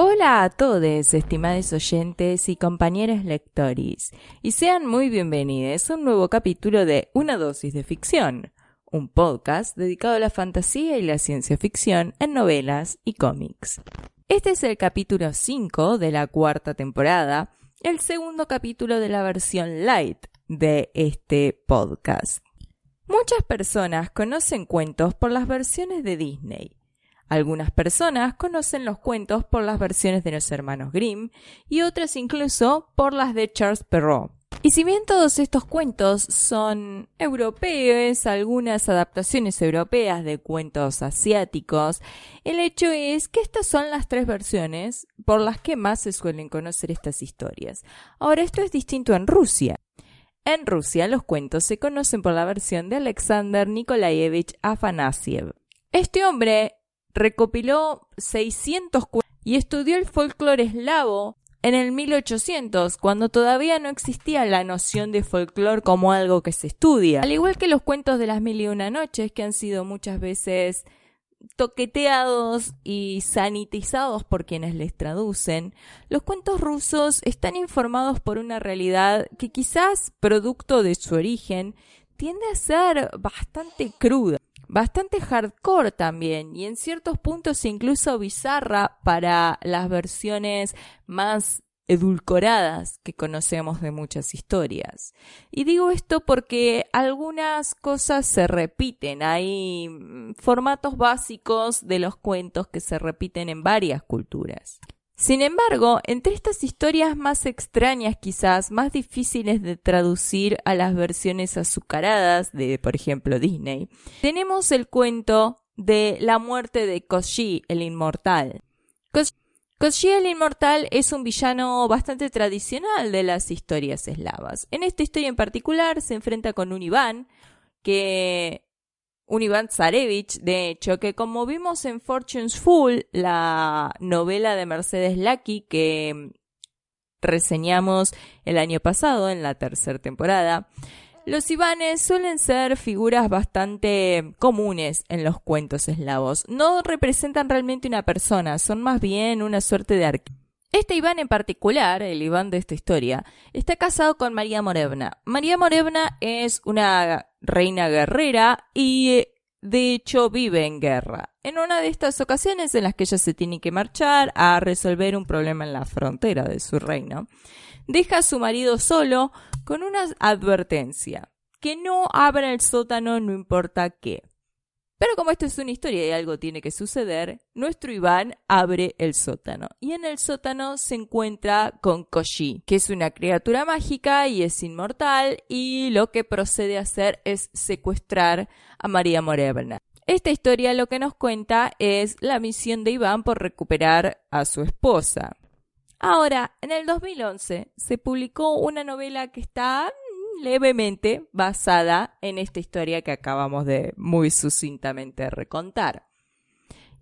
Hola a todos, estimados oyentes y compañeros lectores, y sean muy bienvenidos a un nuevo capítulo de Una dosis de ficción, un podcast dedicado a la fantasía y la ciencia ficción en novelas y cómics. Este es el capítulo 5 de la cuarta temporada, el segundo capítulo de la versión light de este podcast. Muchas personas conocen cuentos por las versiones de Disney, algunas personas conocen los cuentos por las versiones de los hermanos Grimm y otras incluso por las de Charles Perrault. Y si bien todos estos cuentos son europeos, algunas adaptaciones europeas de cuentos asiáticos, el hecho es que estas son las tres versiones por las que más se suelen conocer estas historias. Ahora, esto es distinto en Rusia. En Rusia los cuentos se conocen por la versión de Alexander Nikolaevich Afanasiev. Este hombre recopiló 600 cuentos y estudió el folclore eslavo en el 1800, cuando todavía no existía la noción de folclore como algo que se estudia. Al igual que los cuentos de las mil y una noches, que han sido muchas veces toqueteados y sanitizados por quienes les traducen, los cuentos rusos están informados por una realidad que quizás, producto de su origen, tiende a ser bastante cruda bastante hardcore también y en ciertos puntos incluso bizarra para las versiones más edulcoradas que conocemos de muchas historias. Y digo esto porque algunas cosas se repiten, hay mm, formatos básicos de los cuentos que se repiten en varias culturas. Sin embargo, entre estas historias más extrañas quizás, más difíciles de traducir a las versiones azucaradas de, por ejemplo, Disney, tenemos el cuento de la muerte de Koshi, el inmortal. Koshi el Inmortal es un villano bastante tradicional de las historias eslavas. En esta historia en particular se enfrenta con un Iván que un Iván Zarevich, de hecho, que como vimos en Fortune's Full, la novela de Mercedes Lackey que reseñamos el año pasado en la tercera temporada, los Ivanes suelen ser figuras bastante comunes en los cuentos eslavos. No representan realmente una persona, son más bien una suerte de arquetipo. Este Iván en particular, el Iván de esta historia, está casado con María Morevna. María Morevna es una reina guerrera y de hecho vive en guerra. En una de estas ocasiones en las que ella se tiene que marchar a resolver un problema en la frontera de su reino, deja a su marido solo con una advertencia, que no abra el sótano no importa qué. Pero como esto es una historia y algo tiene que suceder, nuestro Iván abre el sótano. Y en el sótano se encuentra con Koshi, que es una criatura mágica y es inmortal, y lo que procede a hacer es secuestrar a María Morevna. Esta historia lo que nos cuenta es la misión de Iván por recuperar a su esposa. Ahora, en el 2011 se publicó una novela que está levemente basada en esta historia que acabamos de muy sucintamente recontar.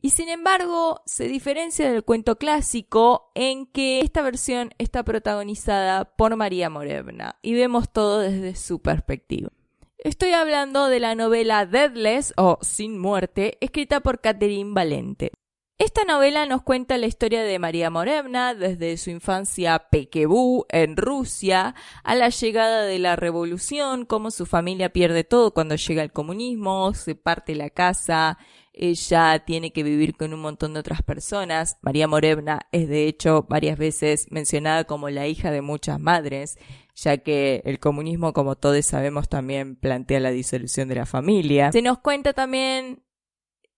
Y sin embargo, se diferencia del cuento clásico en que esta versión está protagonizada por María Morevna y vemos todo desde su perspectiva. Estoy hablando de la novela Deadless o Sin Muerte, escrita por Catherine Valente. Esta novela nos cuenta la historia de María Morevna desde su infancia pequebú en Rusia a la llegada de la revolución, cómo su familia pierde todo cuando llega el comunismo, se parte la casa, ella tiene que vivir con un montón de otras personas. María Morevna es de hecho varias veces mencionada como la hija de muchas madres, ya que el comunismo, como todos sabemos, también plantea la disolución de la familia. Se nos cuenta también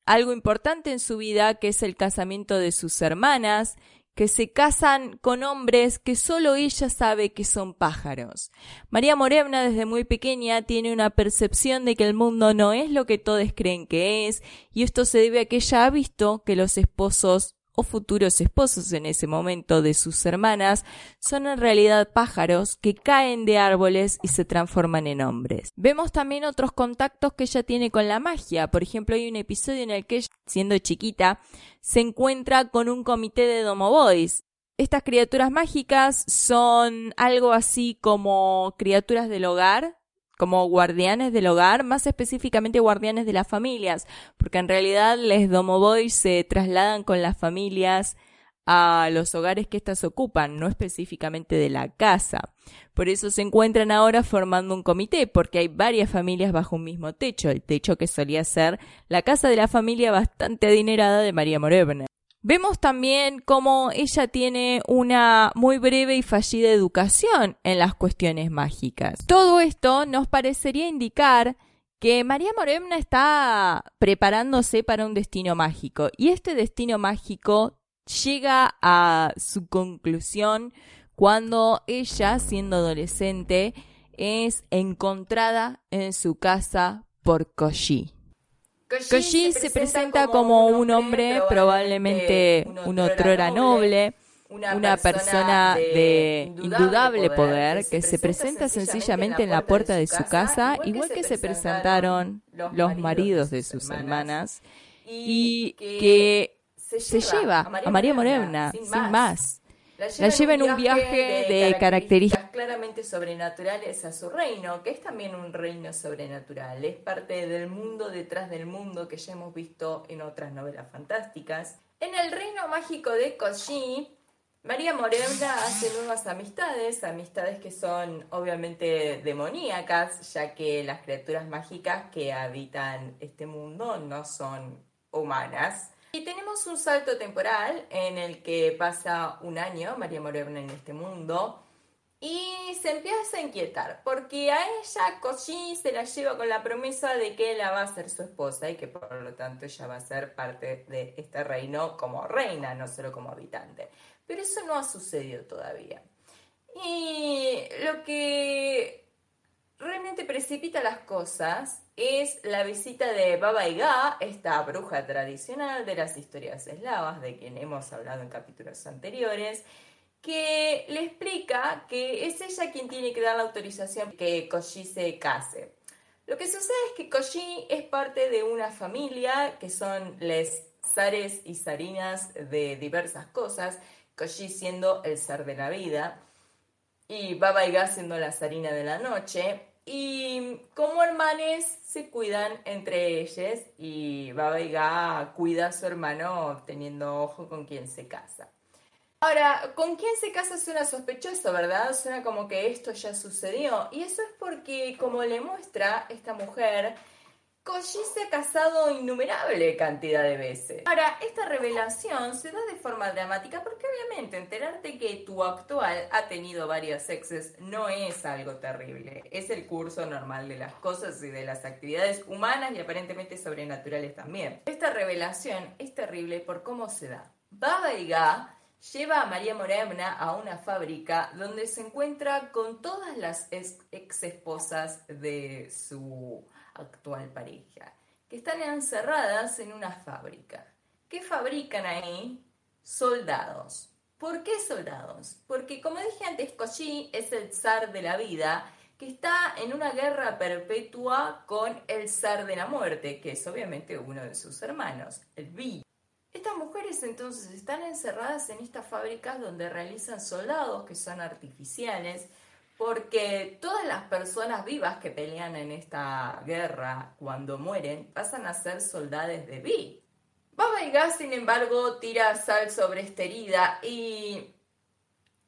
algo importante en su vida, que es el casamiento de sus hermanas, que se casan con hombres que solo ella sabe que son pájaros. María Morevna desde muy pequeña tiene una percepción de que el mundo no es lo que todos creen que es, y esto se debe a que ella ha visto que los esposos o futuros esposos en ese momento de sus hermanas son en realidad pájaros que caen de árboles y se transforman en hombres. Vemos también otros contactos que ella tiene con la magia. Por ejemplo, hay un episodio en el que ella, siendo chiquita, se encuentra con un comité de Domo Boys. Estas criaturas mágicas son algo así como criaturas del hogar, como guardianes del hogar, más específicamente guardianes de las familias, porque en realidad les Domoboy se trasladan con las familias a los hogares que éstas ocupan, no específicamente de la casa. Por eso se encuentran ahora formando un comité, porque hay varias familias bajo un mismo techo, el techo que solía ser la casa de la familia bastante adinerada de María Morevna. Vemos también cómo ella tiene una muy breve y fallida educación en las cuestiones mágicas. Todo esto nos parecería indicar que María Moremna está preparándose para un destino mágico y este destino mágico llega a su conclusión cuando ella, siendo adolescente, es encontrada en su casa por Koji. Koji se presenta como un hombre, probablemente un otro era noble, una persona de indudable poder que se presenta sencillamente en la puerta de su casa, igual que se presentaron los maridos de sus hermanas, y que se lleva a María Morena, sin más. La lleva en un viaje de características claramente sobrenaturales a su reino, que es también un reino sobrenatural. Es parte del mundo detrás del mundo que ya hemos visto en otras novelas fantásticas. En el reino mágico de Koji, María Morena hace nuevas amistades, amistades que son obviamente demoníacas, ya que las criaturas mágicas que habitan este mundo no son humanas. Y tenemos un salto temporal en el que pasa un año María Morena en este mundo y se empieza a inquietar porque a ella Koji se la lleva con la promesa de que ella va a ser su esposa y que por lo tanto ella va a ser parte de este reino como reina, no solo como habitante. Pero eso no ha sucedido todavía. Y lo que realmente precipita las cosas es la visita de Baba Yaga, esta bruja tradicional de las historias eslavas, de quien hemos hablado en capítulos anteriores, que le explica que es ella quien tiene que dar la autorización que Koji se case. Lo que sucede es que Koji es parte de una familia que son les zares y zarinas de diversas cosas, Koji siendo el zar de la vida y Baba Yaga siendo la zarina de la noche, y como hermanes se cuidan entre ellos y Baba Yaga cuida a su hermano teniendo ojo con quien se casa. Ahora, ¿con quién se casa suena sospechoso, verdad? Suena como que esto ya sucedió. Y eso es porque, como le muestra esta mujer, Koji se ha casado innumerable cantidad de veces. Ahora, esta revelación se da de forma dramática porque obviamente enterarte que tu actual ha tenido varios exes no es algo terrible. Es el curso normal de las cosas y de las actividades humanas y aparentemente sobrenaturales también. Esta revelación es terrible por cómo se da. Baba Yaga lleva a María Moremna a una fábrica donde se encuentra con todas las ex esposas de su actual pareja, que están encerradas en una fábrica. ¿Qué fabrican ahí? Soldados. ¿Por qué soldados? Porque como dije antes, Koji es el zar de la vida que está en una guerra perpetua con el zar de la muerte, que es obviamente uno de sus hermanos, el Vi. Estas mujeres entonces están encerradas en estas fábricas donde realizan soldados que son artificiales, porque todas las personas vivas que pelean en esta guerra cuando mueren pasan a ser soldados de Vi. Baba Yaga, sin embargo, tira sal sobre esta herida y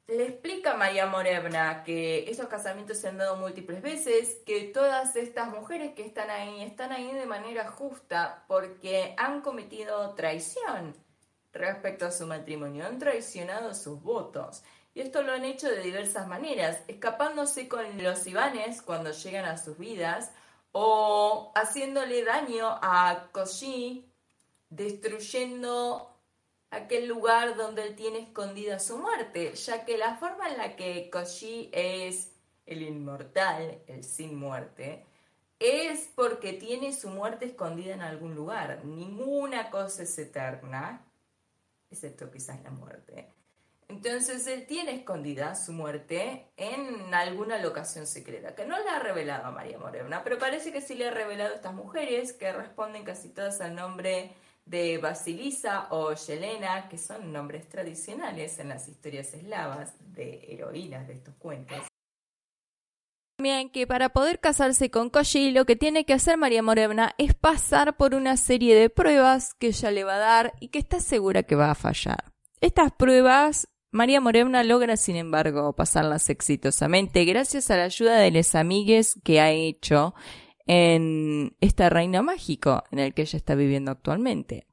le explica María Morevna que esos casamientos se han dado múltiples veces, que todas estas mujeres que están ahí están ahí de manera justa porque han cometido traición respecto a su matrimonio, han traicionado sus votos. Y esto lo han hecho de diversas maneras, escapándose con los Ivanes cuando llegan a sus vidas o haciéndole daño a Koji, destruyendo aquel lugar donde él tiene escondida su muerte, ya que la forma en la que Koji es el inmortal, el sin muerte, es porque tiene su muerte escondida en algún lugar. Ninguna cosa es eterna excepto quizás la muerte. Entonces él tiene escondida su muerte en alguna locación secreta, que no la ha revelado a María Morena, pero parece que sí le ha revelado a estas mujeres que responden casi todas al nombre de Basilisa o Yelena, que son nombres tradicionales en las historias eslavas de heroínas de estos cuentos. También que para poder casarse con Koji lo que tiene que hacer María Morena es pasar por una serie de pruebas que ella le va a dar y que está segura que va a fallar. Estas pruebas María Morena logra, sin embargo, pasarlas exitosamente gracias a la ayuda de los amigues que ha hecho en este reino mágico en el que ella está viviendo actualmente.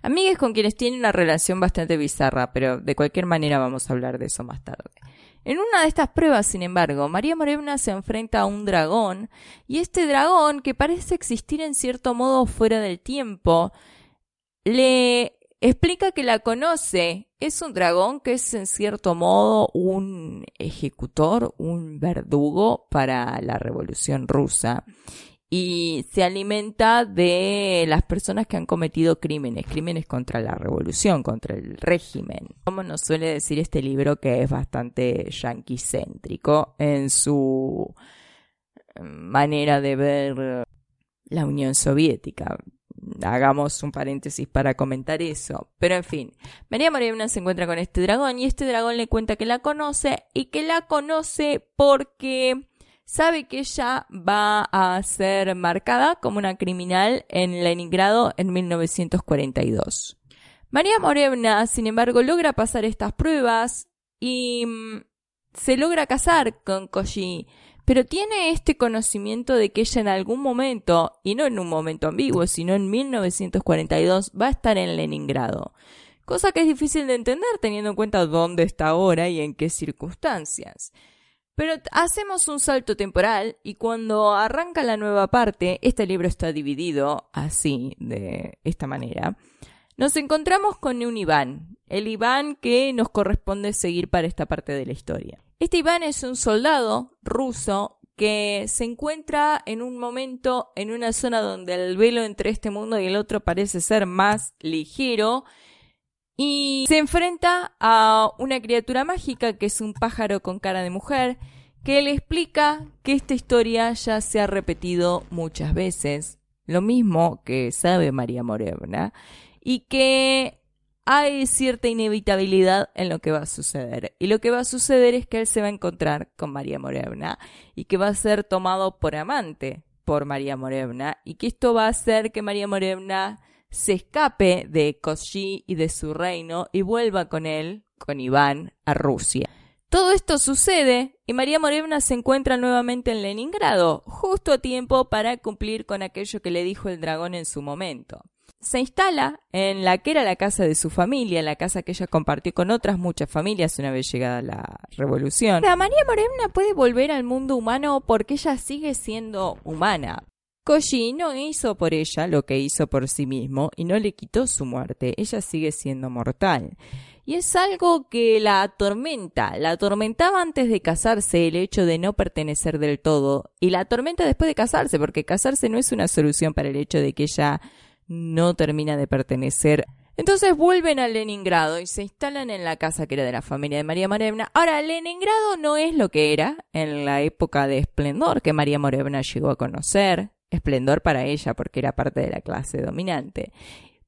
Amigues con quienes tiene una relación bastante bizarra, pero de cualquier manera vamos a hablar de eso más tarde. En una de estas pruebas, sin embargo, María Morena se enfrenta a un dragón, y este dragón, que parece existir en cierto modo fuera del tiempo, le explica que la conoce. Es un dragón que es en cierto modo un ejecutor, un verdugo para la revolución rusa. Y se alimenta de las personas que han cometido crímenes, crímenes contra la revolución, contra el régimen. Como nos suele decir este libro que es bastante yanquicéntrico en su manera de ver la Unión Soviética hagamos un paréntesis para comentar eso. Pero en fin, María Morena se encuentra con este dragón y este dragón le cuenta que la conoce y que la conoce porque sabe que ella va a ser marcada como una criminal en Leningrado en 1942. María Morena, sin embargo, logra pasar estas pruebas y mm, se logra casar con Koji pero tiene este conocimiento de que ella en algún momento, y no en un momento ambiguo, sino en 1942, va a estar en Leningrado. Cosa que es difícil de entender teniendo en cuenta dónde está ahora y en qué circunstancias. Pero hacemos un salto temporal y cuando arranca la nueva parte, este libro está dividido así, de esta manera, nos encontramos con un Iván, el Iván que nos corresponde seguir para esta parte de la historia. Este Iván es un soldado ruso que se encuentra en un momento en una zona donde el velo entre este mundo y el otro parece ser más ligero y se enfrenta a una criatura mágica que es un pájaro con cara de mujer que le explica que esta historia ya se ha repetido muchas veces, lo mismo que sabe María Morena, y que hay cierta inevitabilidad en lo que va a suceder. Y lo que va a suceder es que él se va a encontrar con María Morena y que va a ser tomado por amante por María Morena y que esto va a hacer que María Morena se escape de Koshi y de su reino y vuelva con él, con Iván, a Rusia. Todo esto sucede y María Morena se encuentra nuevamente en Leningrado, justo a tiempo para cumplir con aquello que le dijo el dragón en su momento se instala en la que era la casa de su familia, la casa que ella compartió con otras muchas familias una vez llegada la revolución. María Morena puede volver al mundo humano porque ella sigue siendo humana. Koji no hizo por ella lo que hizo por sí mismo y no le quitó su muerte, ella sigue siendo mortal. Y es algo que la atormenta, la atormentaba antes de casarse el hecho de no pertenecer del todo y la atormenta después de casarse porque casarse no es una solución para el hecho de que ella no termina de pertenecer. Entonces vuelven a Leningrado y se instalan en la casa que era de la familia de María Morevna. Ahora, Leningrado no es lo que era en la época de esplendor que María Morevna llegó a conocer. Esplendor para ella porque era parte de la clase dominante.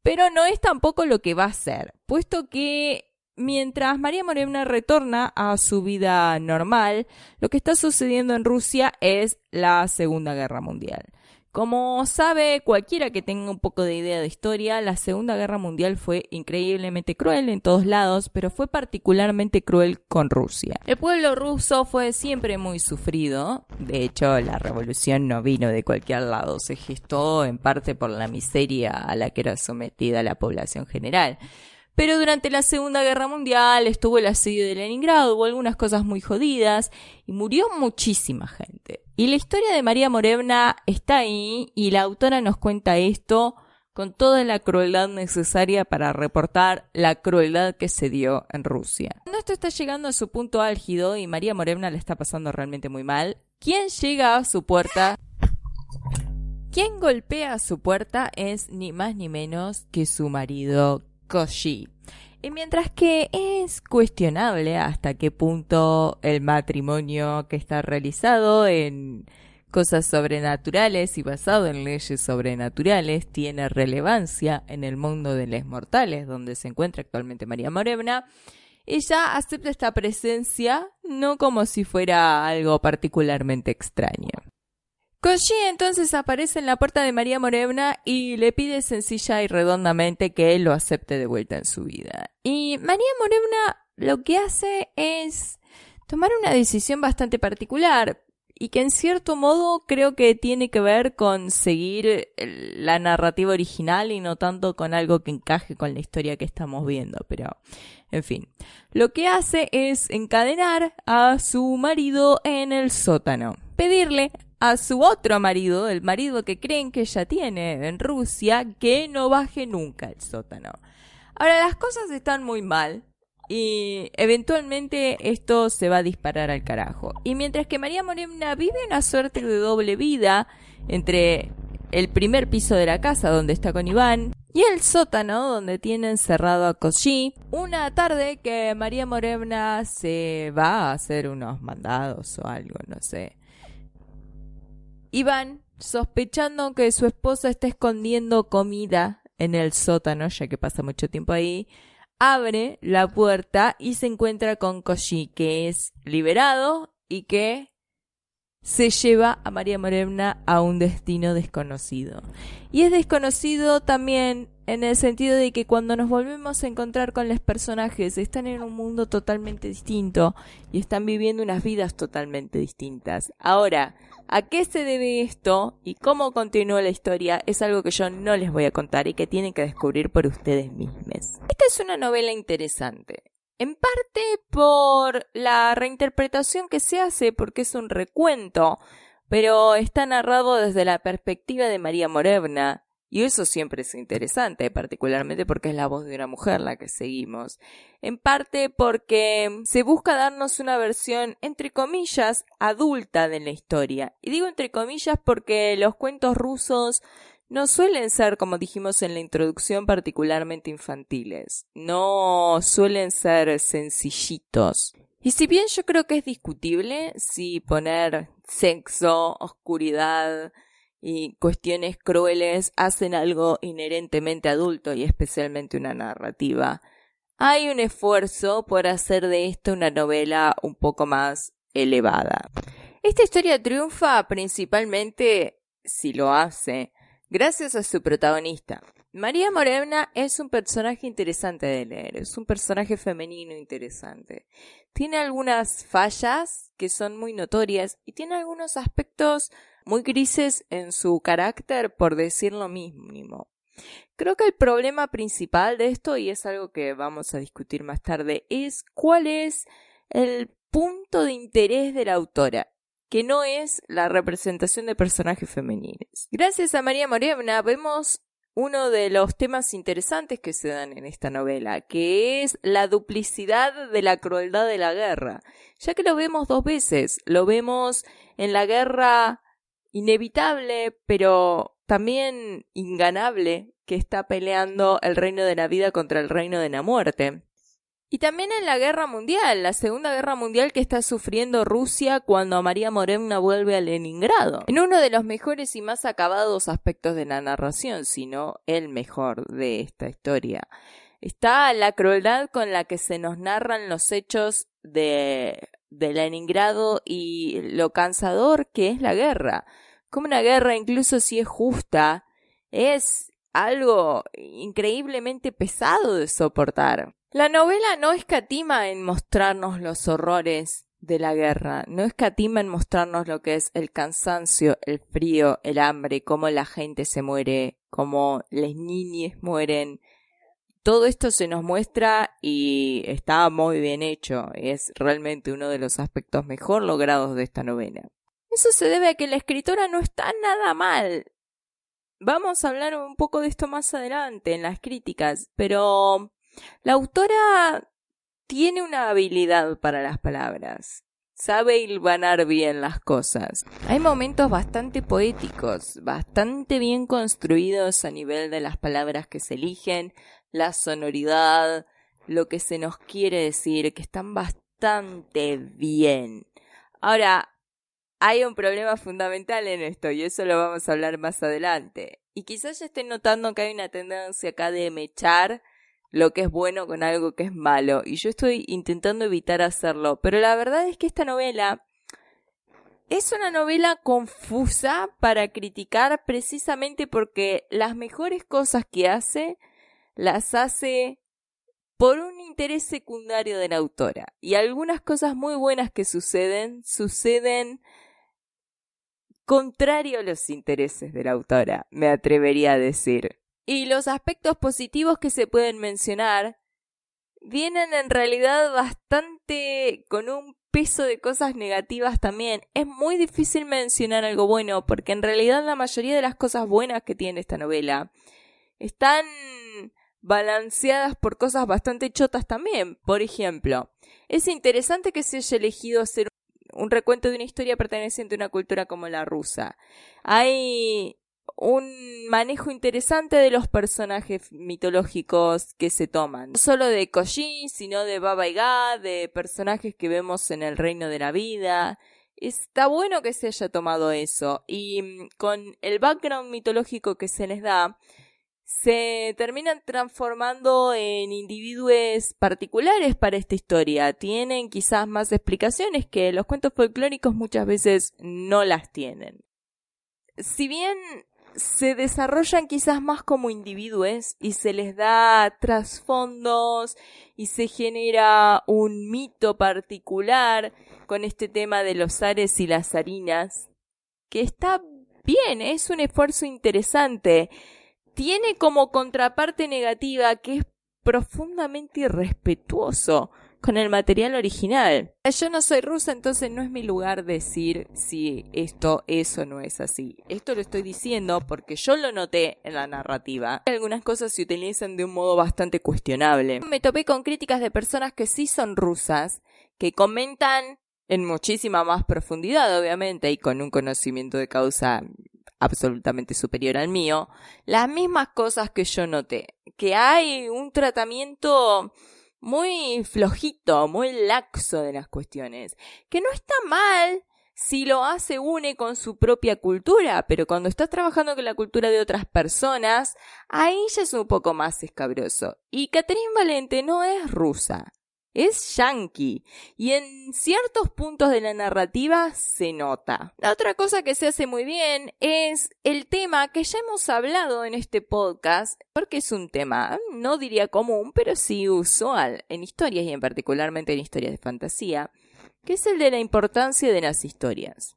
Pero no es tampoco lo que va a ser, puesto que mientras María Morevna retorna a su vida normal, lo que está sucediendo en Rusia es la Segunda Guerra Mundial. Como sabe cualquiera que tenga un poco de idea de historia, la Segunda Guerra Mundial fue increíblemente cruel en todos lados, pero fue particularmente cruel con Rusia. El pueblo ruso fue siempre muy sufrido, de hecho la revolución no vino de cualquier lado, se gestó en parte por la miseria a la que era sometida la población general. Pero durante la Segunda Guerra Mundial estuvo el asedio de Leningrado, hubo algunas cosas muy jodidas y murió muchísima gente. Y la historia de María Morevna está ahí y la autora nos cuenta esto con toda la crueldad necesaria para reportar la crueldad que se dio en Rusia. Cuando esto está llegando a su punto álgido y María Morevna le está pasando realmente muy mal, ¿quién llega a su puerta? Quien golpea a su puerta es ni más ni menos que su marido Koshi. Y mientras que es cuestionable hasta qué punto el matrimonio que está realizado en cosas sobrenaturales y basado en leyes sobrenaturales tiene relevancia en el mundo de los mortales, donde se encuentra actualmente María Morena, ella acepta esta presencia no como si fuera algo particularmente extraño. Koji entonces aparece en la puerta de María Morena y le pide sencilla y redondamente que él lo acepte de vuelta en su vida. Y María Morena lo que hace es tomar una decisión bastante particular y que en cierto modo creo que tiene que ver con seguir la narrativa original y no tanto con algo que encaje con la historia que estamos viendo, pero en fin, lo que hace es encadenar a su marido en el sótano, pedirle a su otro marido, el marido que creen que ella tiene en Rusia, que no baje nunca el sótano. Ahora las cosas están muy mal y eventualmente esto se va a disparar al carajo. Y mientras que María Morena vive una suerte de doble vida entre el primer piso de la casa donde está con Iván y el sótano donde tiene encerrado a Koshi, una tarde que María Morena se va a hacer unos mandados o algo, no sé. Iván, sospechando que su esposa está escondiendo comida en el sótano, ya que pasa mucho tiempo ahí, abre la puerta y se encuentra con Koshi, que es liberado y que se lleva a María Morena a un destino desconocido. Y es desconocido también en el sentido de que cuando nos volvemos a encontrar con los personajes están en un mundo totalmente distinto y están viviendo unas vidas totalmente distintas. Ahora, ¿A qué se debe esto y cómo continúa la historia? Es algo que yo no les voy a contar y que tienen que descubrir por ustedes mismos. Esta es una novela interesante. En parte por la reinterpretación que se hace, porque es un recuento, pero está narrado desde la perspectiva de María Morevna, y eso siempre es interesante, particularmente porque es la voz de una mujer la que seguimos. En parte porque se busca darnos una versión, entre comillas, adulta de la historia. Y digo entre comillas porque los cuentos rusos no suelen ser, como dijimos en la introducción, particularmente infantiles. No suelen ser sencillitos. Y si bien yo creo que es discutible si poner sexo, oscuridad, y cuestiones crueles hacen algo inherentemente adulto y especialmente una narrativa. Hay un esfuerzo por hacer de esto una novela un poco más elevada. Esta historia triunfa principalmente, si lo hace, gracias a su protagonista. María Morena es un personaje interesante de leer, es un personaje femenino interesante. Tiene algunas fallas que son muy notorias y tiene algunos aspectos muy grises en su carácter, por decir lo mínimo. Creo que el problema principal de esto, y es algo que vamos a discutir más tarde, es cuál es el punto de interés de la autora que no es la representación de personajes femeninos. Gracias a María Morena vemos uno de los temas interesantes que se dan en esta novela, que es la duplicidad de la crueldad de la guerra, ya que lo vemos dos veces, lo vemos en la guerra inevitable, pero también inganable, que está peleando el reino de la vida contra el reino de la muerte. Y también en la guerra mundial, la segunda guerra mundial que está sufriendo Rusia cuando María Morena vuelve a Leningrado. En uno de los mejores y más acabados aspectos de la narración, sino el mejor de esta historia. Está la crueldad con la que se nos narran los hechos de, de Leningrado y lo cansador que es la guerra como una guerra, incluso si es justa, es algo increíblemente pesado de soportar. La novela no escatima en mostrarnos los horrores de la guerra, no escatima en mostrarnos lo que es el cansancio, el frío, el hambre, cómo la gente se muere, cómo las niñas mueren. Todo esto se nos muestra y está muy bien hecho. Es realmente uno de los aspectos mejor logrados de esta novela. Eso se debe a que la escritora no está nada mal. Vamos a hablar un poco de esto más adelante en las críticas, pero la autora tiene una habilidad para las palabras. Sabe hilvanar bien las cosas. Hay momentos bastante poéticos, bastante bien construidos a nivel de las palabras que se eligen, la sonoridad, lo que se nos quiere decir, que están bastante bien. Ahora, hay un problema fundamental en esto y eso lo vamos a hablar más adelante. Y quizás ya estén notando que hay una tendencia acá de mechar lo que es bueno con algo que es malo. Y yo estoy intentando evitar hacerlo. Pero la verdad es que esta novela es una novela confusa para criticar precisamente porque las mejores cosas que hace las hace por un interés secundario de la autora. Y algunas cosas muy buenas que suceden, suceden contrario a los intereses de la autora, me atrevería a decir. Y los aspectos positivos que se pueden mencionar vienen en realidad bastante con un peso de cosas negativas también. Es muy difícil mencionar algo bueno porque en realidad la mayoría de las cosas buenas que tiene esta novela están balanceadas por cosas bastante chotas también. Por ejemplo, es interesante que se haya elegido hacer un recuento de una historia perteneciente a una cultura como la rusa. Hay un manejo interesante de los personajes mitológicos que se toman. No solo de Koji, sino de Baba Yaga, de personajes que vemos en el Reino de la Vida. Está bueno que se haya tomado eso. Y mm, con el background mitológico que se les da, se terminan transformando en individuos particulares para esta historia. Tienen quizás más explicaciones que los cuentos folclóricos muchas veces no las tienen. Si bien se desarrollan quizás más como individuos y se les da trasfondos y se genera un mito particular con este tema de los ares y las harinas, que está bien, es un esfuerzo interesante tiene como contraparte negativa que es profundamente irrespetuoso con el material original. Yo no soy rusa, entonces no es mi lugar decir si esto es o no es así. Esto lo estoy diciendo porque yo lo noté en la narrativa. Algunas cosas se utilizan de un modo bastante cuestionable. Me topé con críticas de personas que sí son rusas, que comentan en muchísima más profundidad, obviamente, y con un conocimiento de causa absolutamente superior al mío, las mismas cosas que yo noté, que hay un tratamiento muy flojito, muy laxo de las cuestiones, que no está mal si lo hace une con su propia cultura, pero cuando estás trabajando con la cultura de otras personas, ahí ya es un poco más escabroso. Y Catherine Valente no es rusa es yankee y en ciertos puntos de la narrativa se nota. La otra cosa que se hace muy bien es el tema que ya hemos hablado en este podcast, porque es un tema, no diría común, pero sí usual en historias y en particularmente en historias de fantasía, que es el de la importancia de las historias.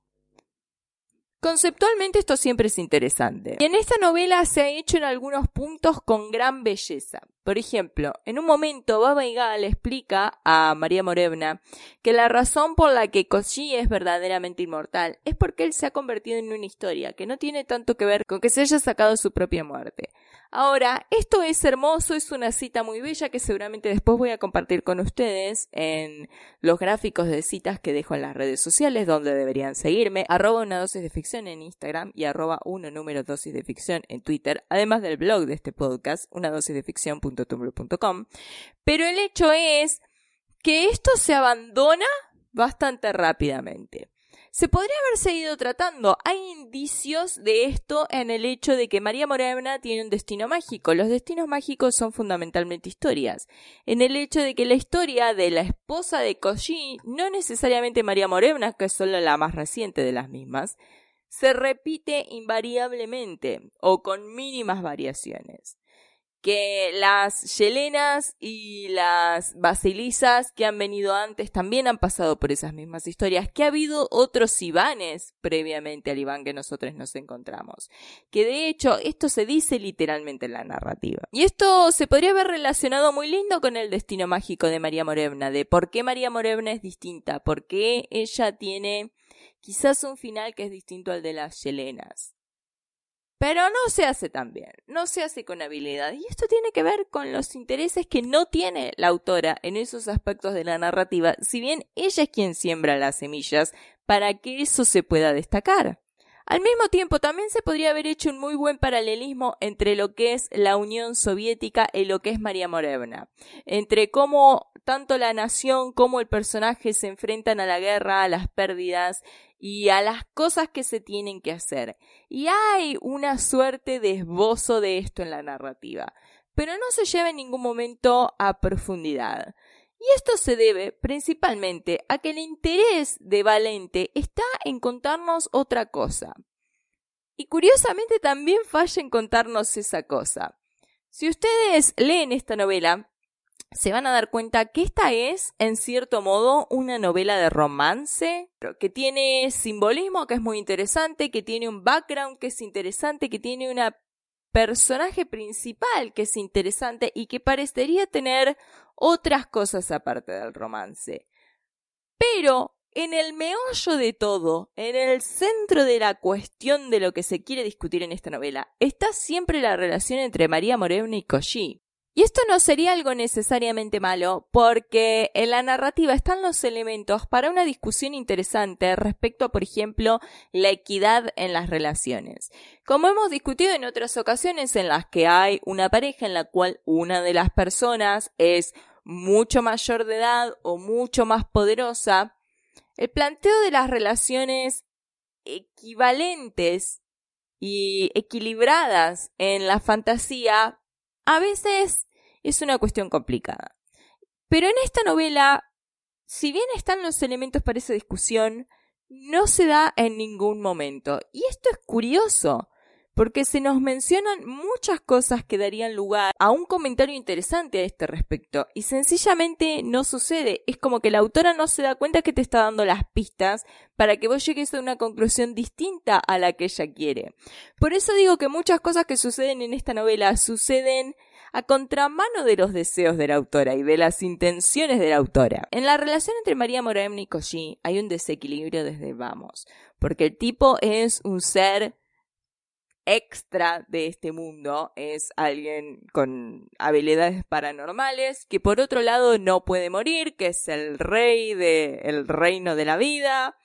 Conceptualmente esto siempre es interesante. Y en esta novela se ha hecho en algunos puntos con gran belleza. Por ejemplo, en un momento Baba Yaga le explica a María Morevna que la razón por la que Koshi es verdaderamente inmortal es porque él se ha convertido en una historia que no tiene tanto que ver con que se haya sacado su propia muerte. Ahora, esto es hermoso, es una cita muy bella que seguramente después voy a compartir con ustedes en los gráficos de citas que dejo en las redes sociales donde deberían seguirme, arroba una dosis de ficción en Instagram y arroba uno número dosis de ficción en Twitter, además del blog de este podcast, una dosis de Pero el hecho es que esto se abandona bastante rápidamente se podría haber seguido tratando. Hay indicios de esto en el hecho de que María Morena tiene un destino mágico. Los destinos mágicos son fundamentalmente historias. En el hecho de que la historia de la esposa de Koji, no necesariamente María Morena, que es solo la más reciente de las mismas, se repite invariablemente o con mínimas variaciones que las Yelenas y las Basilisas que han venido antes también han pasado por esas mismas historias, que ha habido otros Ivanes previamente al Iván que nosotros nos encontramos, que de hecho esto se dice literalmente en la narrativa. Y esto se podría haber relacionado muy lindo con el destino mágico de María Morevna, de por qué María Morevna es distinta, por qué ella tiene quizás un final que es distinto al de las Yelenas. Pero no se hace tan bien, no se hace con habilidad. Y esto tiene que ver con los intereses que no tiene la autora en esos aspectos de la narrativa, si bien ella es quien siembra las semillas para que eso se pueda destacar. Al mismo tiempo, también se podría haber hecho un muy buen paralelismo entre lo que es la Unión Soviética y lo que es María Morevna, entre cómo tanto la nación como el personaje se enfrentan a la guerra, a las pérdidas y a las cosas que se tienen que hacer. Y hay una suerte de esbozo de esto en la narrativa, pero no se lleva en ningún momento a profundidad. Y esto se debe principalmente a que el interés de Valente está en contarnos otra cosa. Y curiosamente también falla en contarnos esa cosa. Si ustedes leen esta novela, se van a dar cuenta que esta es, en cierto modo, una novela de romance, que tiene simbolismo que es muy interesante, que tiene un background que es interesante, que tiene una personaje principal que es interesante y que parecería tener otras cosas aparte del romance. Pero en el meollo de todo, en el centro de la cuestión de lo que se quiere discutir en esta novela, está siempre la relación entre María Moreno y Koji. Y esto no sería algo necesariamente malo, porque en la narrativa están los elementos para una discusión interesante respecto a, por ejemplo, la equidad en las relaciones. Como hemos discutido en otras ocasiones en las que hay una pareja en la cual una de las personas es mucho mayor de edad o mucho más poderosa, el planteo de las relaciones equivalentes y equilibradas en la fantasía a veces es una cuestión complicada. Pero en esta novela, si bien están los elementos para esa discusión, no se da en ningún momento. Y esto es curioso, porque se nos mencionan muchas cosas que darían lugar a un comentario interesante a este respecto, y sencillamente no sucede. Es como que la autora no se da cuenta que te está dando las pistas para que vos llegues a una conclusión distinta a la que ella quiere. Por eso digo que muchas cosas que suceden en esta novela suceden a contramano de los deseos de la autora y de las intenciones de la autora. En la relación entre María Moreno y Koji hay un desequilibrio desde vamos, porque el tipo es un ser extra de este mundo, es alguien con habilidades paranormales, que por otro lado no puede morir, que es el rey del reino de la vida,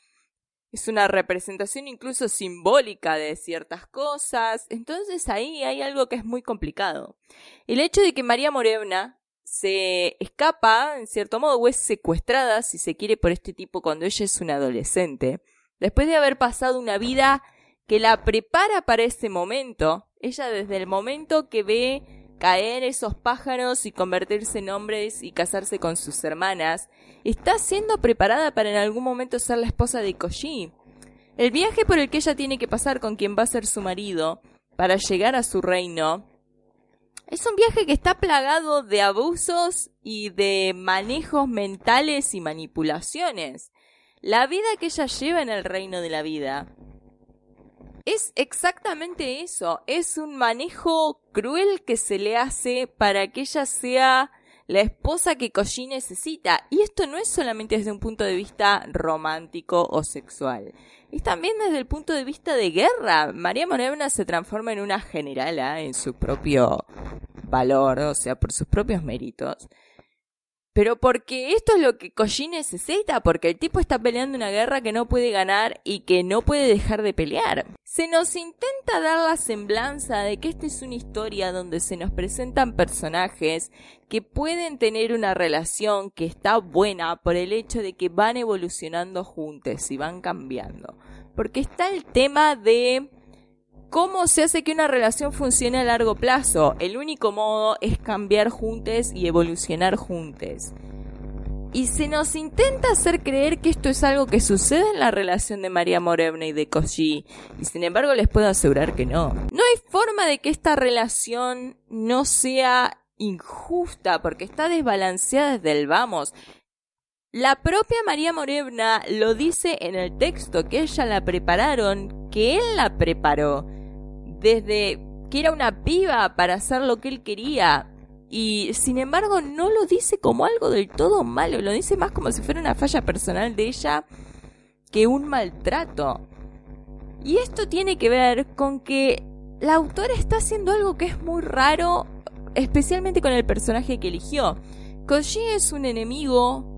es una representación incluso simbólica de ciertas cosas. Entonces ahí hay algo que es muy complicado. El hecho de que María Morena se escapa, en cierto modo, o es secuestrada, si se quiere, por este tipo cuando ella es una adolescente, después de haber pasado una vida que la prepara para ese momento, ella desde el momento que ve caer esos pájaros y convertirse en hombres y casarse con sus hermanas, está siendo preparada para en algún momento ser la esposa de Koji. El viaje por el que ella tiene que pasar con quien va a ser su marido para llegar a su reino es un viaje que está plagado de abusos y de manejos mentales y manipulaciones. La vida que ella lleva en el reino de la vida es exactamente eso, es un manejo cruel que se le hace para que ella sea la esposa que Koji necesita. Y esto no es solamente desde un punto de vista romántico o sexual, es también desde el punto de vista de guerra. María Morena se transforma en una generala en su propio valor, o sea, por sus propios méritos. Pero porque esto es lo que Koji necesita, porque el tipo está peleando una guerra que no puede ganar y que no puede dejar de pelear. Se nos intenta dar la semblanza de que esta es una historia donde se nos presentan personajes que pueden tener una relación que está buena por el hecho de que van evolucionando juntos y van cambiando. Porque está el tema de ¿Cómo se hace que una relación funcione a largo plazo? El único modo es cambiar juntos y evolucionar juntos. Y se nos intenta hacer creer que esto es algo que sucede en la relación de María Morena y de Koji, y sin embargo les puedo asegurar que no. No hay forma de que esta relación no sea injusta, porque está desbalanceada desde el vamos. La propia María Morena lo dice en el texto que ella la prepararon, que él la preparó desde que era una piba para hacer lo que él quería. Y sin embargo no lo dice como algo del todo malo, lo dice más como si fuera una falla personal de ella que un maltrato. Y esto tiene que ver con que la autora está haciendo algo que es muy raro, especialmente con el personaje que eligió. Koji es un enemigo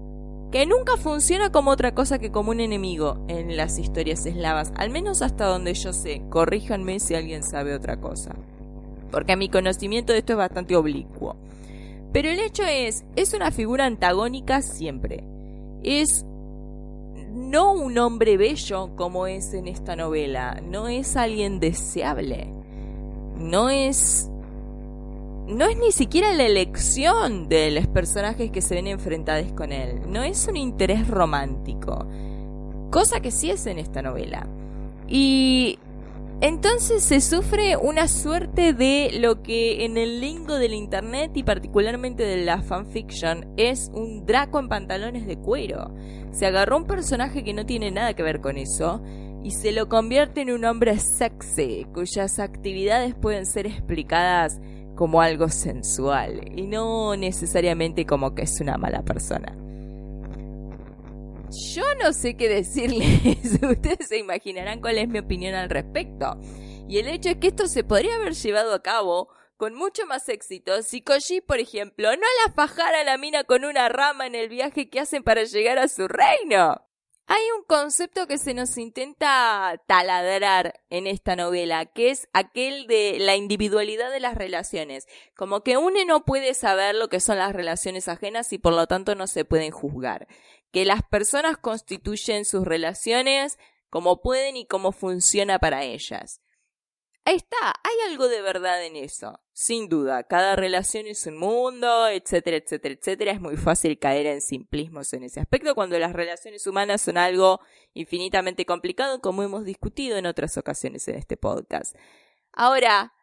que nunca funciona como otra cosa que como un enemigo en las historias eslavas, al menos hasta donde yo sé. Corríjanme si alguien sabe otra cosa. Porque mi conocimiento de esto es bastante oblicuo. Pero el hecho es, es una figura antagónica siempre. Es no un hombre bello como es en esta novela, no es alguien deseable, no es no es ni siquiera la elección de los personajes que se ven enfrentados con él, no es un interés romántico, cosa que sí es en esta novela. Y entonces se sufre una suerte de lo que en el lingo del internet y particularmente de la fanfiction es un Draco en pantalones de cuero. Se agarró un personaje que no tiene nada que ver con eso y se lo convierte en un hombre sexy cuyas actividades pueden ser explicadas como algo sensual y no necesariamente como que es una mala persona. Yo no sé qué decirles, ustedes se imaginarán cuál es mi opinión al respecto. Y el hecho es que esto se podría haber llevado a cabo con mucho más éxito si Koji, por ejemplo, no la fajara a la mina con una rama en el viaje que hacen para llegar a su reino. Hay un concepto que se nos intenta taladrar en esta novela, que es aquel de la individualidad de las relaciones. Como que uno no puede saber lo que son las relaciones ajenas y por lo tanto no se pueden juzgar. Que las personas constituyen sus relaciones como pueden y como funciona para ellas. Ahí está, hay algo de verdad en eso, sin duda. Cada relación es un mundo, etcétera, etcétera, etcétera. Es muy fácil caer en simplismos en ese aspecto cuando las relaciones humanas son algo infinitamente complicado, como hemos discutido en otras ocasiones en este podcast. Ahora,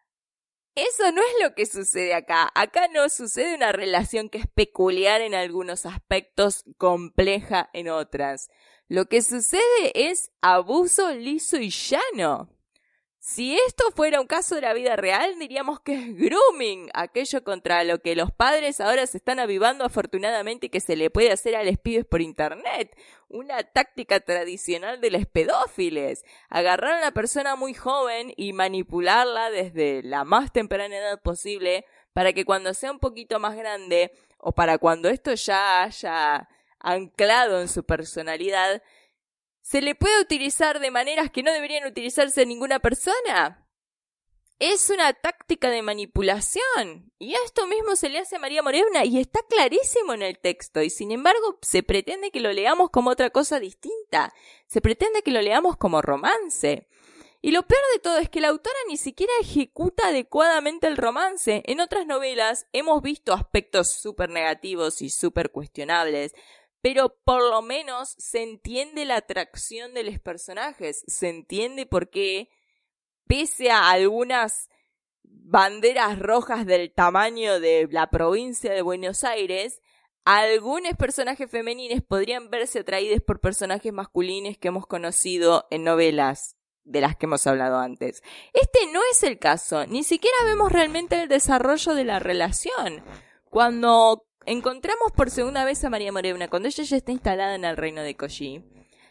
eso no es lo que sucede acá. Acá no sucede una relación que es peculiar en algunos aspectos, compleja en otras. Lo que sucede es abuso liso y llano. Si esto fuera un caso de la vida real, diríamos que es grooming, aquello contra lo que los padres ahora se están avivando afortunadamente que se le puede hacer a los pibes por internet. Una táctica tradicional de los pedófiles. Agarrar a una persona muy joven y manipularla desde la más temprana edad posible para que cuando sea un poquito más grande o para cuando esto ya haya anclado en su personalidad, se le puede utilizar de maneras que no deberían utilizarse ninguna persona. Es una táctica de manipulación. Y esto mismo se le hace a María Morena y está clarísimo en el texto. Y sin embargo, se pretende que lo leamos como otra cosa distinta. Se pretende que lo leamos como romance. Y lo peor de todo es que la autora ni siquiera ejecuta adecuadamente el romance. En otras novelas hemos visto aspectos súper negativos y súper cuestionables, pero por lo menos se entiende la atracción de los personajes, se entiende por qué, pese a algunas banderas rojas del tamaño de la provincia de Buenos Aires, algunos personajes femeninos podrían verse atraídos por personajes masculinos que hemos conocido en novelas de las que hemos hablado antes. Este no es el caso, ni siquiera vemos realmente el desarrollo de la relación. Cuando encontramos por segunda vez a María Morena cuando ella ya está instalada en el reino de Koji.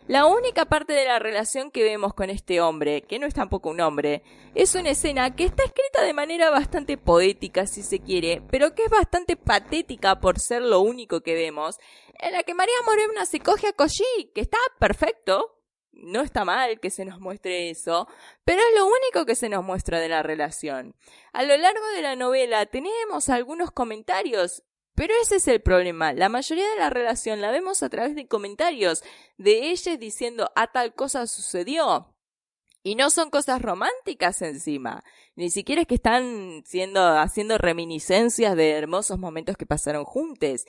La única parte de la relación que vemos con este hombre, que no es tampoco un hombre, es una escena que está escrita de manera bastante poética, si se quiere, pero que es bastante patética por ser lo único que vemos, en la que María Morena se coge a Koji, que está perfecto, no está mal que se nos muestre eso, pero es lo único que se nos muestra de la relación. A lo largo de la novela tenemos algunos comentarios pero ese es el problema. La mayoría de la relación la vemos a través de comentarios de ellas diciendo a tal cosa sucedió. Y no son cosas románticas encima. Ni siquiera es que están siendo, haciendo reminiscencias de hermosos momentos que pasaron juntos.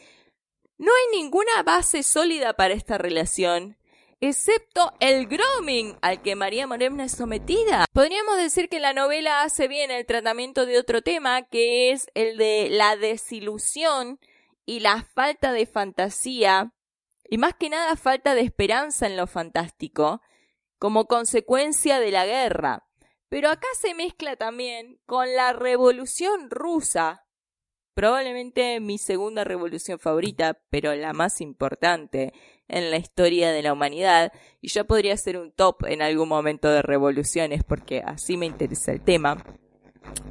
No hay ninguna base sólida para esta relación excepto el grooming al que María Morena es sometida. Podríamos decir que la novela hace bien el tratamiento de otro tema, que es el de la desilusión y la falta de fantasía, y más que nada falta de esperanza en lo fantástico, como consecuencia de la guerra. Pero acá se mezcla también con la revolución rusa, probablemente mi segunda revolución favorita, pero la más importante en la historia de la humanidad, y yo podría hacer un top en algún momento de revoluciones, porque así me interesa el tema.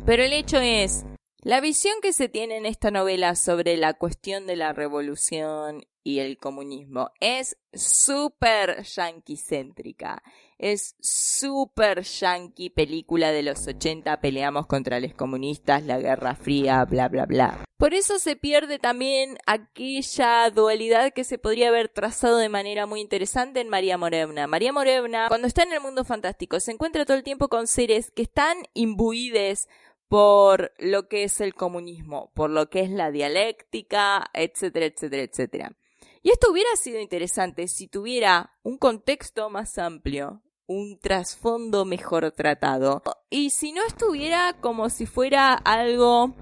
Pero el hecho es, La visión que se tiene en esta novela sobre la cuestión de la revolución y el comunismo es súper yanquicéntrica. Es súper yanqui película de los 80, peleamos contra los comunistas, la Guerra Fría, bla, bla, bla. Por eso se pierde también aquella dualidad que se podría haber trazado de manera muy interesante en María Morevna. María Morevna, cuando está en el mundo fantástico, se encuentra todo el tiempo con seres que están imbuides por lo que es el comunismo, por lo que es la dialéctica, etcétera, etcétera, etcétera. Y esto hubiera sido interesante si tuviera un contexto más amplio, un trasfondo mejor tratado, y si no estuviera como si fuera algo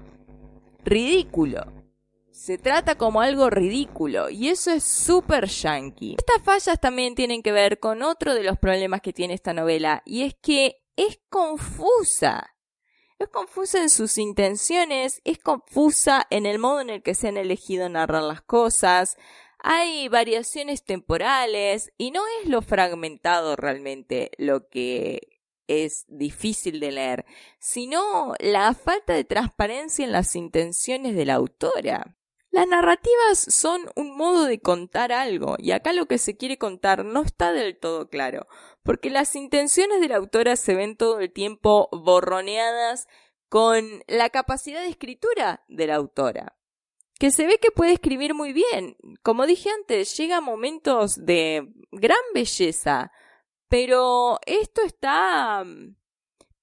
ridículo. Se trata como algo ridículo y eso es súper yankee. Estas fallas también tienen que ver con otro de los problemas que tiene esta novela y es que es confusa es confusa en sus intenciones, es confusa en el modo en el que se han elegido narrar las cosas, hay variaciones temporales y no es lo fragmentado realmente lo que es difícil de leer, sino la falta de transparencia en las intenciones de la autora. Las narrativas son un modo de contar algo, y acá lo que se quiere contar no está del todo claro, porque las intenciones de la autora se ven todo el tiempo borroneadas con la capacidad de escritura de la autora, que se ve que puede escribir muy bien. Como dije antes, llega a momentos de gran belleza, pero esto está mm,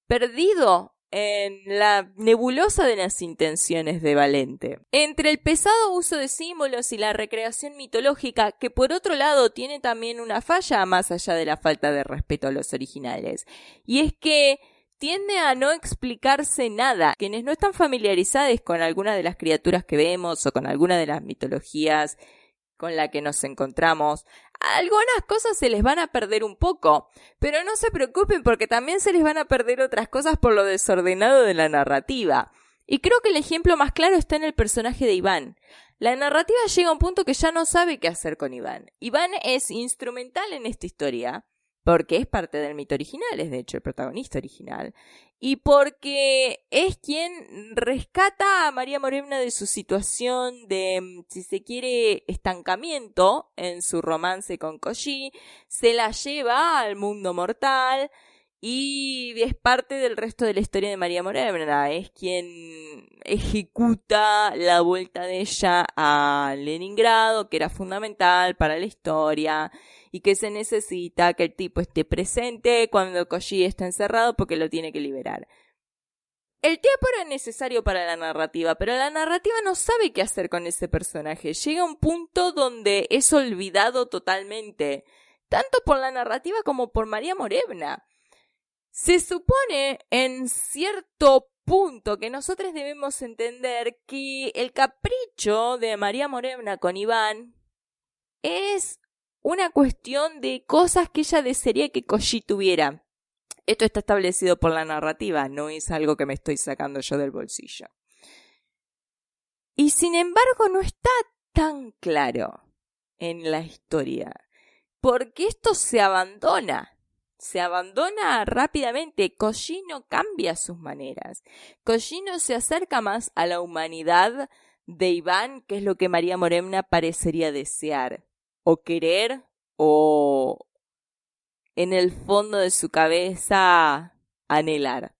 perdido en la nebulosa de las intenciones de Valente. Entre el pesado uso de símbolos y la recreación mitológica, que por otro lado tiene también una falla más allá de la falta de respeto a los originales, y es que tiende a no explicarse nada. Quienes no están familiarizados con alguna de las criaturas que vemos o con alguna de las mitologías con la que nos encontramos, algunas cosas se les van a perder un poco, pero no se preocupen porque también se les van a perder otras cosas por lo desordenado de la narrativa. Y creo que el ejemplo más claro está en el personaje de Iván. La narrativa llega a un punto que ya no sabe qué hacer con Iván. Iván es instrumental en esta historia, porque es parte del mito original, es de hecho el protagonista original, y porque es quien rescata a María Morena de su situación de, mm, si se quiere, estancamiento en su romance con Koji, se la lleva al mundo mortal, y es parte del resto de la historia de María Morena, es quien ejecuta la vuelta de ella a Leningrado, que era fundamental para la historia, y que se necesita que el tipo esté presente cuando Koji está encerrado porque lo tiene que liberar. El tiempo era necesario para la narrativa, pero la narrativa no sabe qué hacer con ese personaje. Llega un punto donde es olvidado totalmente, tanto por la narrativa como por María Morevna. Se supone en cierto punto que nosotros debemos entender que el capricho de María Morevna con Iván es una cuestión de cosas que ella desearía que Koji tuviera. Esto está establecido por la narrativa, no es algo que me estoy sacando yo del bolsillo. Y sin embargo no está tan claro en la historia, porque esto se abandona, se abandona rápidamente, Koji no cambia sus maneras, Koji no se acerca más a la humanidad de Iván, que es lo que María Moremna parecería desear o querer o en el fondo de su cabeza anhelar.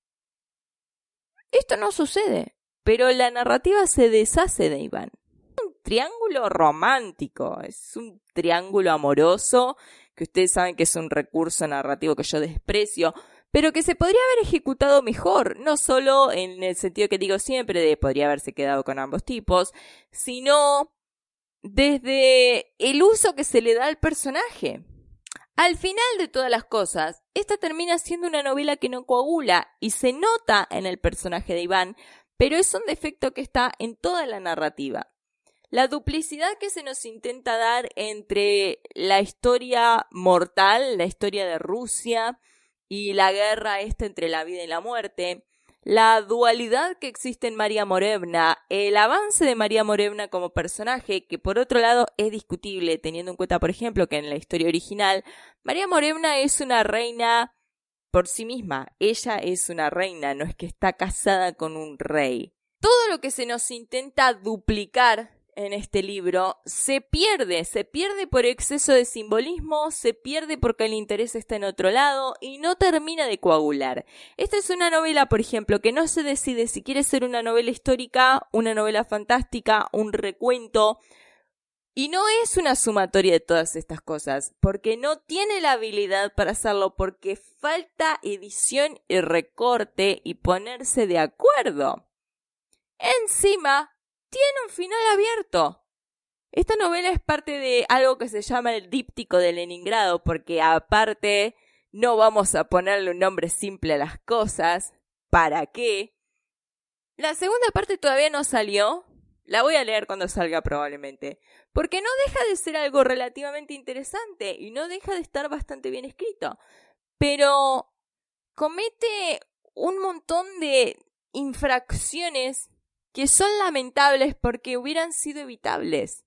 Esto no sucede, pero la narrativa se deshace de Iván. Un triángulo romántico, es un triángulo amoroso, que ustedes saben que es un recurso narrativo que yo desprecio, pero que se podría haber ejecutado mejor, no solo en el sentido que digo siempre de podría haberse quedado con ambos tipos, sino desde el uso que se le da al personaje. Al final de todas las cosas, esta termina siendo una novela que no coagula y se nota en el personaje de Iván, pero es un defecto que está en toda la narrativa. La duplicidad que se nos intenta dar entre la historia mortal, la historia de Rusia, y la guerra esta entre la vida y la muerte, la dualidad que existe en María Morevna, el avance de María Morevna como personaje, que por otro lado es discutible, teniendo en cuenta, por ejemplo, que en la historia original, María Morevna es una reina por sí misma, ella es una reina, no es que está casada con un rey. todo lo que se nos intenta duplicar en este libro se pierde, se pierde por exceso de simbolismo, se pierde porque el interés está en otro lado y no termina de coagular. Esta es una novela, por ejemplo, que no se decide si quiere ser una novela histórica, una novela fantástica, un recuento, y no es una sumatoria de todas estas cosas, porque no tiene la habilidad para hacerlo, porque falta edición y recorte y ponerse de acuerdo. Encima, tiene un final abierto. Esta novela es parte de algo que se llama el díptico de Leningrado, porque aparte no vamos a ponerle un nombre simple a las cosas. ¿Para qué? La segunda parte todavía no salió. La voy a leer cuando salga probablemente. Porque no deja de ser algo relativamente interesante y no deja de estar bastante bien escrito. Pero comete un montón de infracciones que son lamentables porque hubieran sido evitables.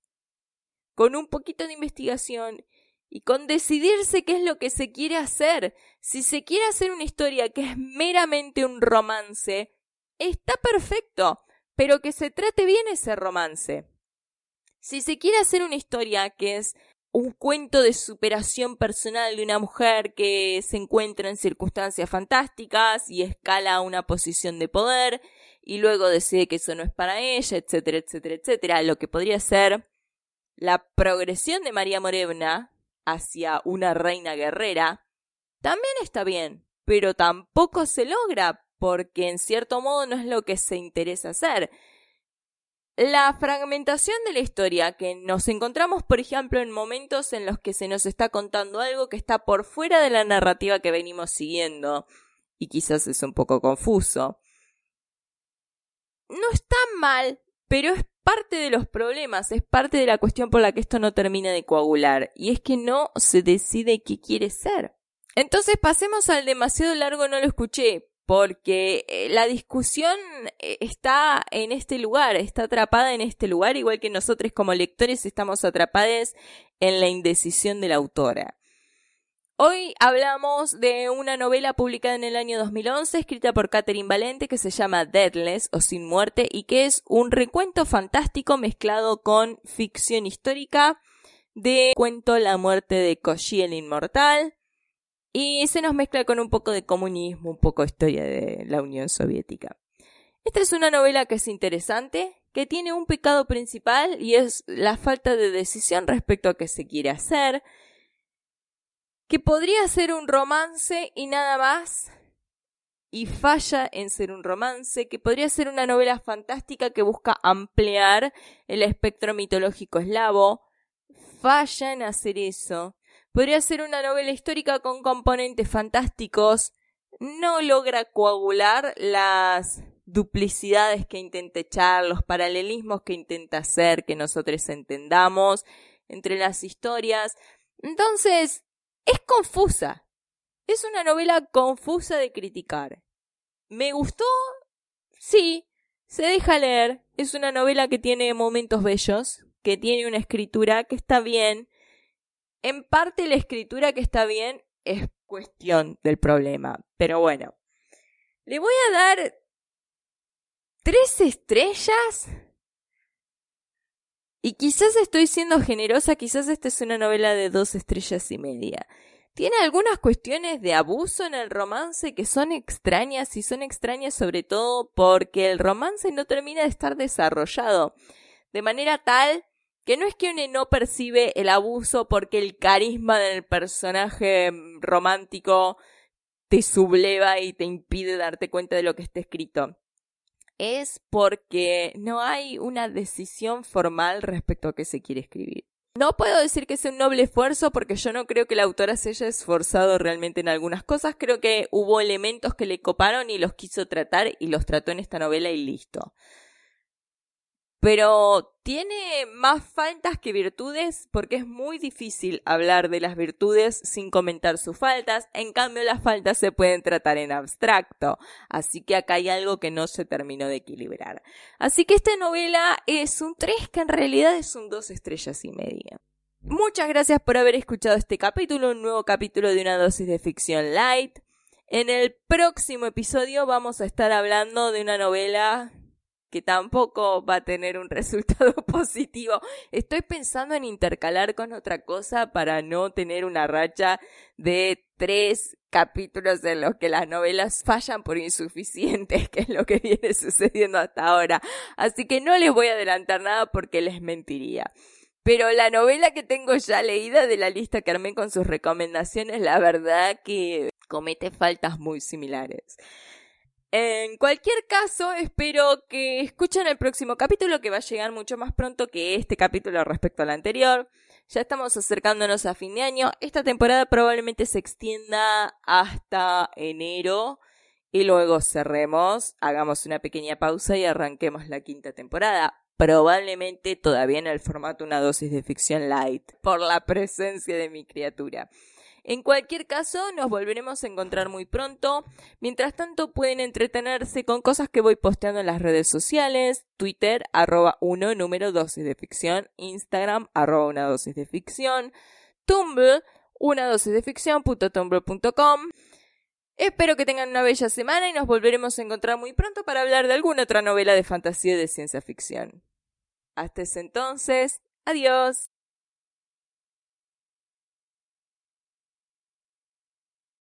Con un poquito de investigación y con decidirse qué es lo que se quiere hacer. Si se quiere hacer una historia que es meramente un romance, está perfecto, pero que se trate bien ese romance. Si se quiere hacer una historia que es un cuento de superación personal de una mujer que se encuentra en circunstancias fantásticas y escala a una posición de poder y luego decide que eso no es para ella, etcétera, etcétera, etcétera, lo que podría ser la progresión de María Morevna hacia una reina guerrera, también está bien, pero tampoco se logra porque en cierto modo no es lo que se interesa hacer. La fragmentación de la historia, que nos encontramos, por ejemplo, en momentos en los que se nos está contando algo que está por fuera de la narrativa que venimos siguiendo, y quizás es un poco confuso no está mal, pero es parte de los problemas, es parte de la cuestión por la que esto no termina de coagular, y es que no se decide qué quiere ser. Entonces pasemos al demasiado largo no lo escuché, porque eh, la discusión eh, está en este lugar, está atrapada en este lugar, igual que nosotros como lectores estamos atrapados en la indecisión de la autora. Hoy hablamos de una novela publicada en el año 2011, escrita por Catherine Valente, que se llama Deadless o Sin Muerte y que es un recuento fantástico mezclado con ficción histórica de cuento La muerte de Koshi el Inmortal y se nos mezcla con un poco de comunismo, un poco historia de la Unión Soviética. Esta es una novela que es interesante, que tiene un pecado principal y es la falta de decisión respecto a qué se quiere hacer, que podría ser un romance y nada más, y falla en ser un romance, que podría ser una novela fantástica que busca ampliar el espectro mitológico eslavo, falla en hacer eso. Podría ser una novela histórica con componentes fantásticos, no logra coagular las duplicidades que intenta echar, los paralelismos que intenta hacer, que nosotros entendamos entre las historias. Entonces, es confusa. Es una novela confusa de criticar. ¿Me gustó? Sí, se deja leer. Es una novela que tiene momentos bellos, que tiene una escritura que está bien. En parte la escritura que está bien es cuestión del problema. Pero bueno, le voy a dar tres estrellas. Y quizás estoy siendo generosa, quizás esta es una novela de dos estrellas y media tiene algunas cuestiones de abuso en el romance que son extrañas y son extrañas sobre todo porque el romance no termina de estar desarrollado de manera tal que no es que uno no percibe el abuso porque el carisma del personaje romántico te subleva y te impide darte cuenta de lo que está escrito. Es porque no hay una decisión formal respecto a qué se quiere escribir. No puedo decir que sea un noble esfuerzo porque yo no creo que la autora se haya esforzado realmente en algunas cosas. Creo que hubo elementos que le coparon y los quiso tratar y los trató en esta novela y listo pero tiene más faltas que virtudes porque es muy difícil hablar de las virtudes sin comentar sus faltas, en cambio las faltas se pueden tratar en abstracto, así que acá hay algo que no se terminó de equilibrar. Así que esta novela es un 3 que en realidad es un 2 estrellas y media. Muchas gracias por haber escuchado este capítulo, un nuevo capítulo de una dosis de ficción light. En el próximo episodio vamos a estar hablando de una novela que tampoco va a tener un resultado positivo. Estoy pensando en intercalar con otra cosa para no tener una racha de tres capítulos en los que las novelas fallan por insuficientes, que es lo que viene sucediendo hasta ahora. Así que no les voy a adelantar nada porque les mentiría. Pero la novela que tengo ya leída de la lista que armé con sus recomendaciones, la verdad que comete faltas muy similares. En cualquier caso, espero que escuchen el próximo capítulo que va a llegar mucho más pronto que este capítulo respecto al anterior. Ya estamos acercándonos a fin de año. Esta temporada probablemente se extienda hasta enero y luego cerremos, hagamos una pequeña pausa y arranquemos la quinta temporada. Probablemente todavía en el formato una dosis de ficción light, por la presencia de mi criatura. En cualquier caso, nos volveremos a encontrar muy pronto. Mientras tanto, pueden entretenerse con cosas que voy posteando en las redes sociales, Twitter, arroba 1, número dosis de ficción, Instagram, arroba una dosis de ficción, Tumblr, una dosis de ficción.tumblr.com. Espero que tengan una bella semana y nos volveremos a encontrar muy pronto para hablar de alguna otra novela de fantasía y de ciencia ficción. Hasta ese entonces, adiós.